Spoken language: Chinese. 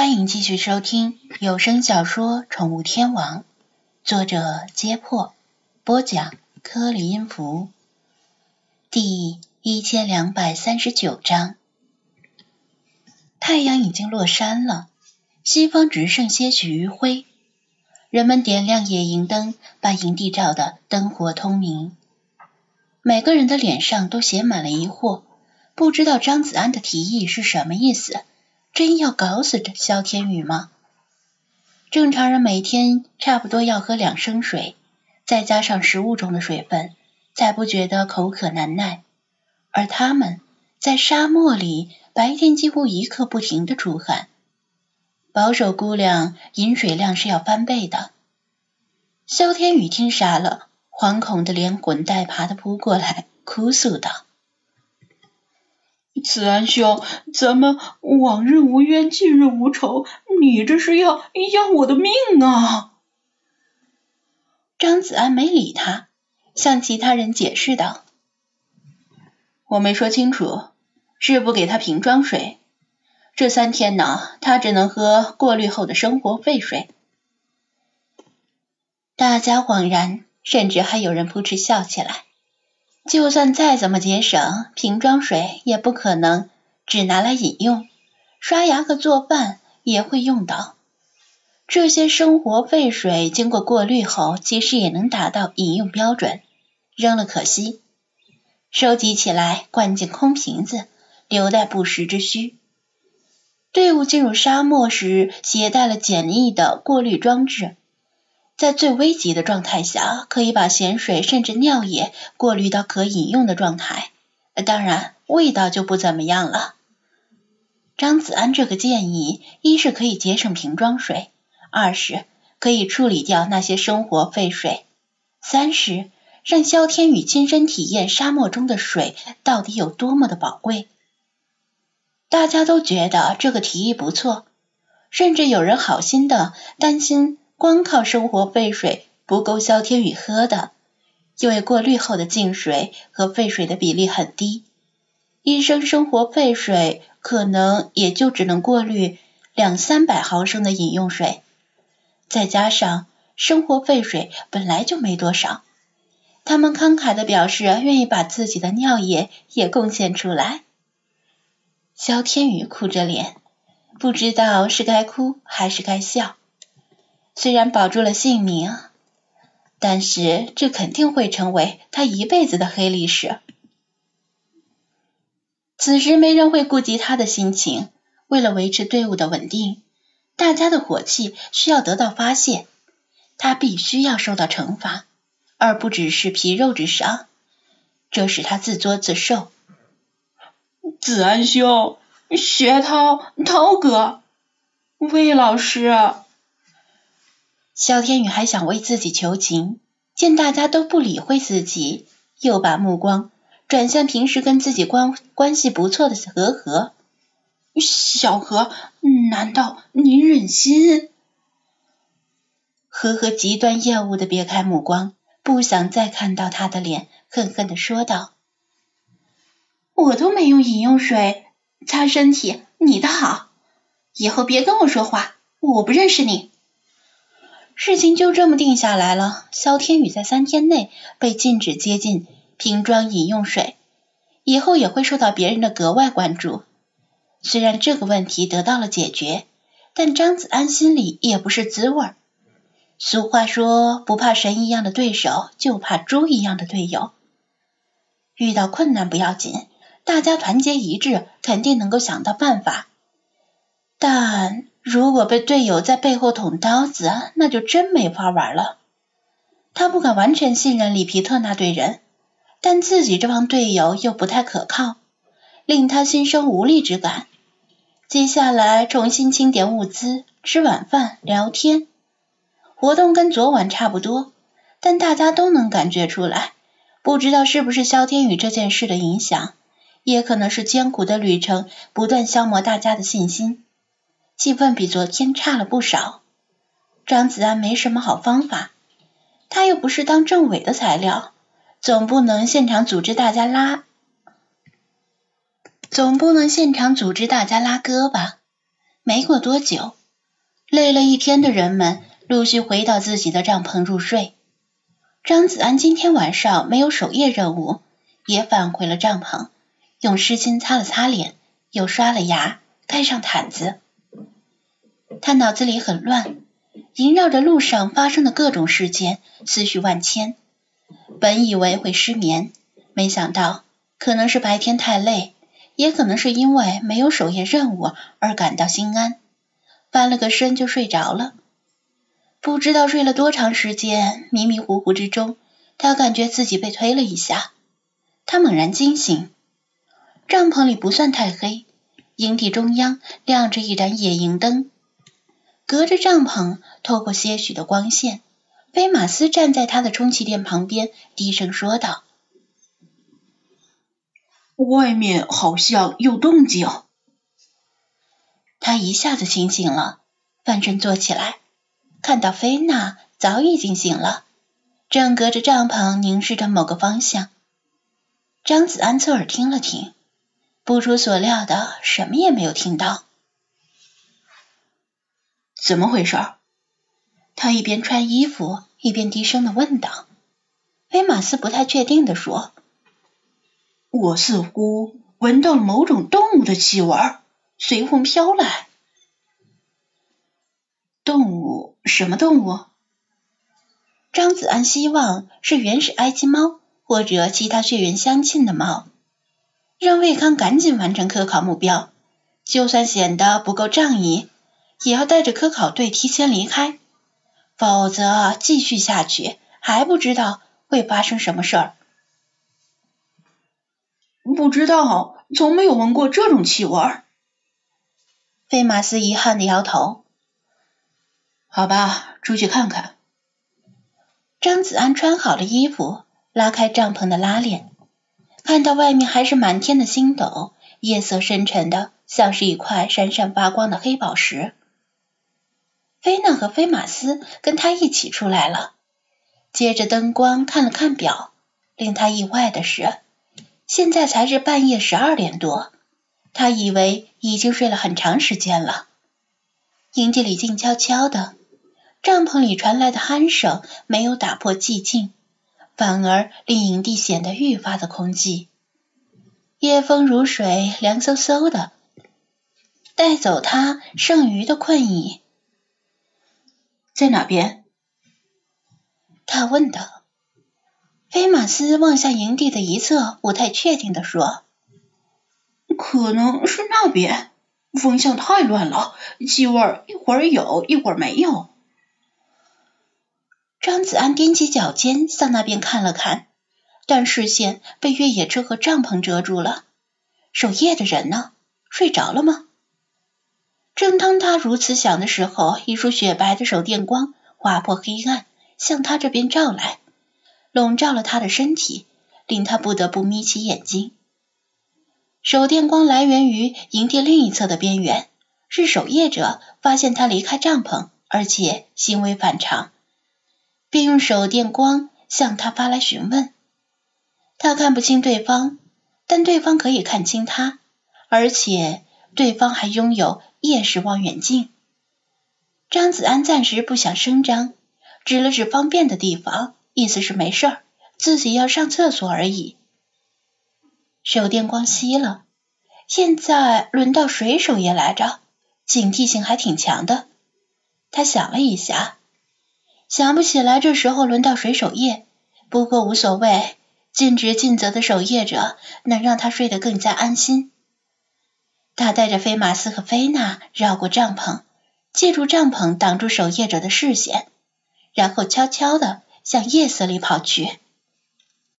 欢迎继续收听有声小说《宠物天王》，作者：揭破，播讲：颗粒音符，第一千两百三十九章。太阳已经落山了，西方只剩些许余晖。人们点亮野营灯，把营地照得灯火通明。每个人的脸上都写满了疑惑，不知道张子安的提议是什么意思。真要搞死这萧天宇吗？正常人每天差不多要喝两升水，再加上食物中的水分，才不觉得口渴难耐。而他们在沙漠里，白天几乎一刻不停的出汗，保守估量饮水量是要翻倍的。萧天宇听傻了，惶恐的连滚带爬的扑过来，哭诉道。子安兄，咱们往日无冤，近日无仇，你这是要要我的命啊！张子安没理他，向其他人解释道：“我没说清楚，是不给他瓶装水。这三天呢，他只能喝过滤后的生活废水。”大家恍然，甚至还有人扑哧笑起来。就算再怎么节省，瓶装水也不可能只拿来饮用，刷牙和做饭也会用到。这些生活废水经过过滤后，其实也能达到饮用标准，扔了可惜，收集起来灌进空瓶子，留待不时之需。队伍进入沙漠时，携带了简易的过滤装置。在最危急的状态下，可以把咸水甚至尿液过滤到可饮用的状态，当然味道就不怎么样了。张子安这个建议，一是可以节省瓶装水，二是可以处理掉那些生活废水，三是让萧天宇亲身体验沙漠中的水到底有多么的宝贵。大家都觉得这个提议不错，甚至有人好心的担心。光靠生活废水不够肖天宇喝的，因为过滤后的净水和废水的比例很低，一升生活废水可能也就只能过滤两三百毫升的饮用水，再加上生活废水本来就没多少，他们慷慨的表示愿意把自己的尿液也贡献出来。肖天宇哭着脸，不知道是该哭还是该笑。虽然保住了性命，但是这肯定会成为他一辈子的黑历史。此时没人会顾及他的心情，为了维持队伍的稳定，大家的火气需要得到发泄，他必须要受到惩罚，而不只是皮肉之伤，这是他自作自受。子安兄、学涛、涛哥、魏老师。萧天宇还想为自己求情，见大家都不理会自己，又把目光转向平时跟自己关关系不错的和和。小何，难道你忍心？和和极端厌恶的别开目光，不想再看到他的脸，恨恨的说道：“我都没用饮用水擦身体，你的好，以后别跟我说话，我不认识你。”事情就这么定下来了。肖天宇在三天内被禁止接近瓶装饮用水，以后也会受到别人的格外关注。虽然这个问题得到了解决，但张子安心里也不是滋味。俗话说，不怕神一样的对手，就怕猪一样的队友。遇到困难不要紧，大家团结一致，肯定能够想到办法。但……如果被队友在背后捅刀子，那就真没法玩了。他不敢完全信任里皮特那队人，但自己这帮队友又不太可靠，令他心生无力之感。接下来重新清点物资、吃晚饭、聊天，活动跟昨晚差不多，但大家都能感觉出来。不知道是不是萧天宇这件事的影响，也可能是艰苦的旅程不断消磨大家的信心。气氛比昨天差了不少。张子安没什么好方法，他又不是当政委的材料，总不能现场组织大家拉，总不能现场组织大家拉歌吧？没过多久，累了一天的人们陆续回到自己的帐篷入睡。张子安今天晚上没有守夜任务，也返回了帐篷，用湿巾擦了擦脸，又刷了牙，盖上毯子。他脑子里很乱，萦绕着路上发生的各种事件，思绪万千。本以为会失眠，没想到可能是白天太累。也可能是因为没有守夜任务而感到心安，翻了个身就睡着了。不知道睡了多长时间，迷迷糊糊之中，他感觉自己被推了一下。他猛然惊醒，帐篷里不算太黑，营地中央亮着一盏野营灯，隔着帐篷透过些许的光线，菲马斯站在他的充气垫旁边，低声说道。外面好像有动静，他一下子清醒了，翻身坐起来，看到菲娜早已经醒了，正隔着帐篷凝视着某个方向。张子安侧耳听了听，不出所料的，什么也没有听到。怎么回事？他一边穿衣服一边低声的问道。威马斯不太确定的说。我似乎闻到了某种动物的气味，随风飘来。动物？什么动物？张子安希望是原始埃及猫或者其他血缘相近的猫。让魏康赶紧完成科考目标，就算显得不够仗义，也要带着科考队提前离开，否则继续下去还不知道会发生什么事儿。不知道，从没有闻过这种气味。费马斯遗憾的摇头。好吧，出去看看。张子安穿好了衣服，拉开帐篷的拉链，看到外面还是满天的星斗，夜色深沉的像是一块闪闪发光的黑宝石。菲娜和菲马斯跟他一起出来了，借着灯光看了看表，令他意外的是。现在才是半夜十二点多，他以为已经睡了很长时间了。营地里静悄悄的，帐篷里传来的鼾声没有打破寂静，反而令营地显得愈发的空寂。夜风如水，凉飕飕的，带走他剩余的困意。在哪边？他问道。菲马斯望向营地的一侧，不太确定的说：“可能是那边，风向太乱了，气味一会儿有，一会儿没有。”张子安踮起脚尖向那边看了看，但视线被越野车和帐篷遮住了。守夜的人呢？睡着了吗？正当他如此想的时候，一束雪白的手电光划破黑暗，向他这边照来。笼罩了他的身体，令他不得不眯起眼睛。手电光来源于营地另一侧的边缘，是守夜者发现他离开帐篷，而且行为反常，便用手电光向他发来询问。他看不清对方，但对方可以看清他，而且对方还拥有夜视望远镜。张子安暂时不想声张，指了指方便的地方。意思是没事儿，自己要上厕所而已。手电光熄了，现在轮到水手爷来着，警惕性还挺强的。他想了一下，想不起来这时候轮到水手夜，不过无所谓，尽职尽责的守夜者能让他睡得更加安心。他带着菲马斯和菲娜绕过帐篷，借助帐篷挡住守夜者的视线，然后悄悄的。向夜色里跑去。